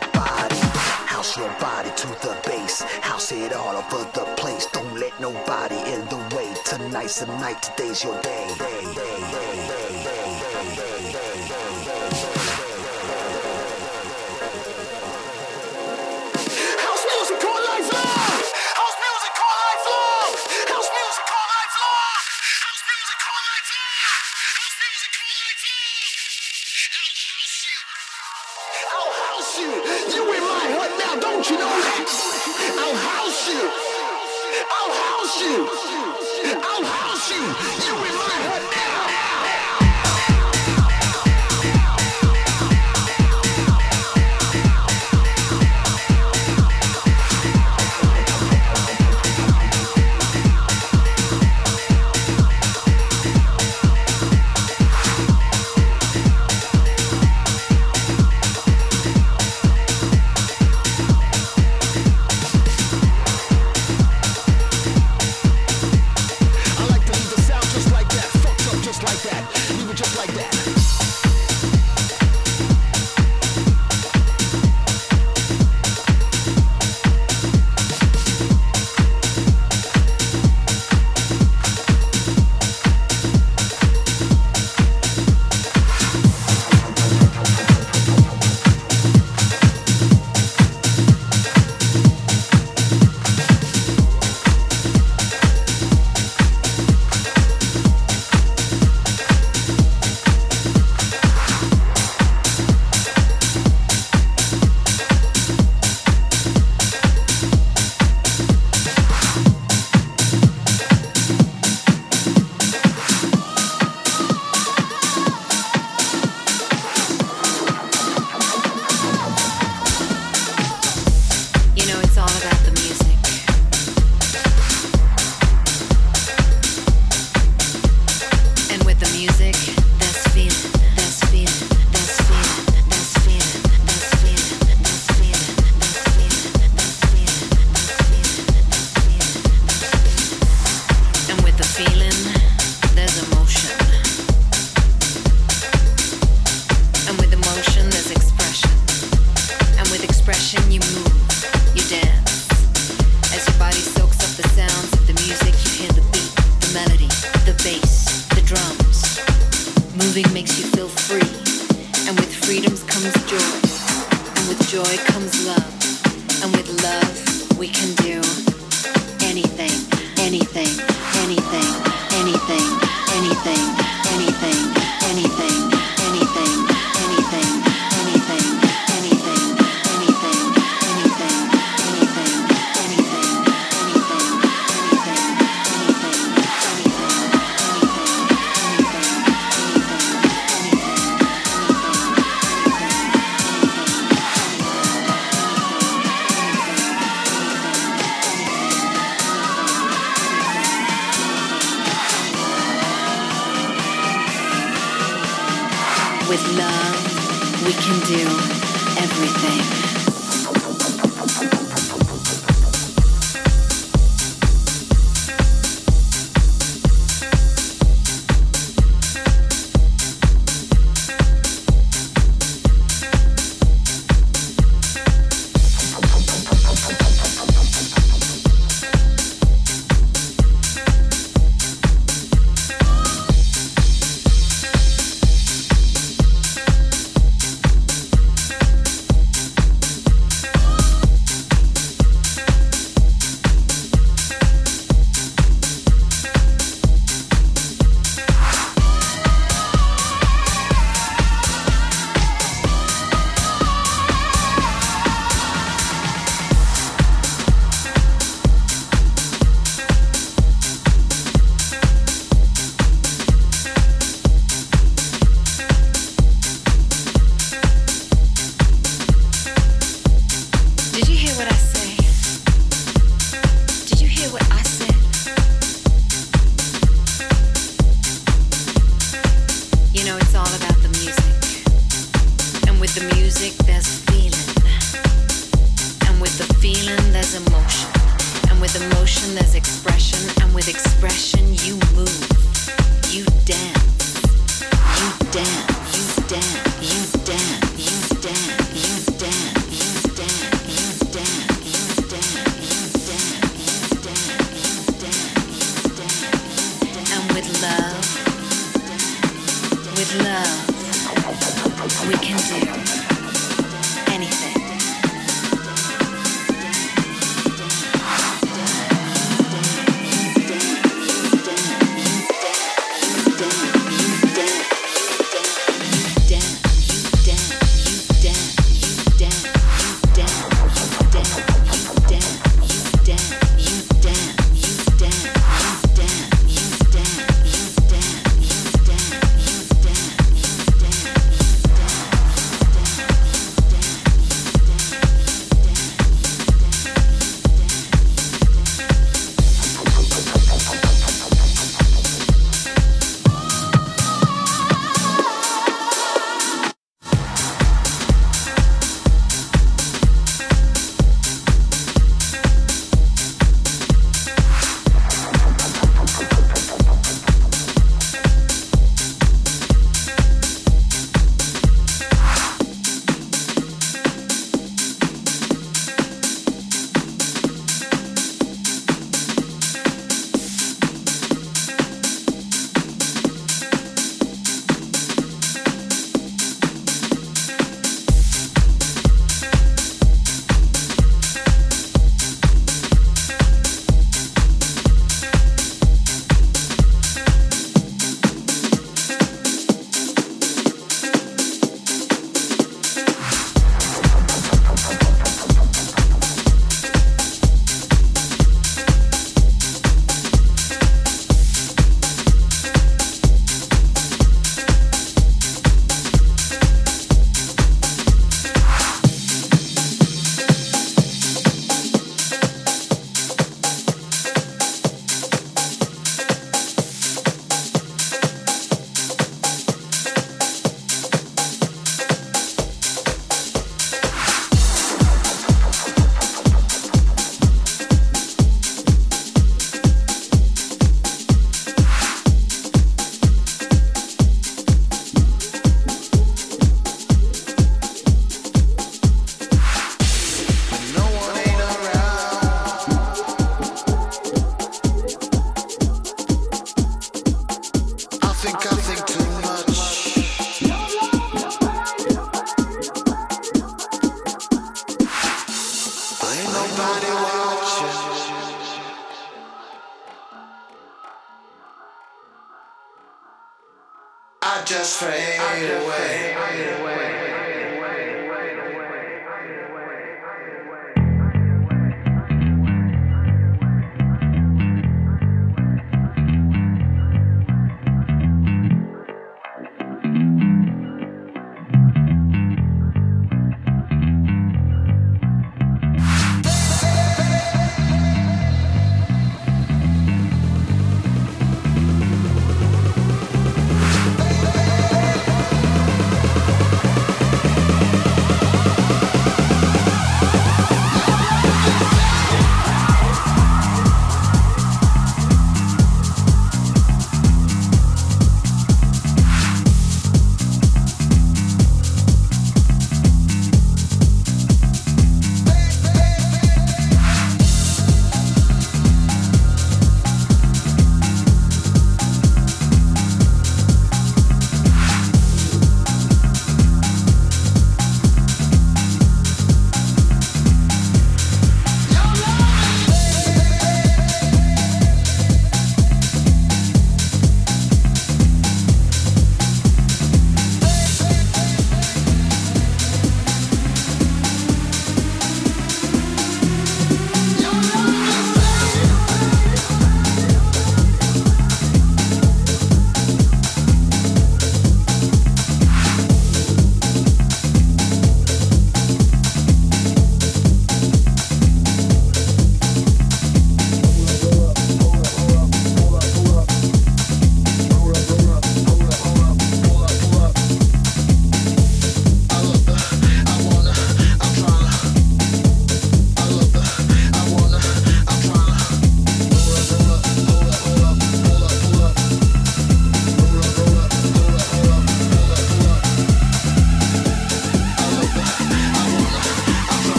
your body, house your body to the base, house it all over the place. Don't let nobody in the way. Tonight's the night, today's your day. day, day, day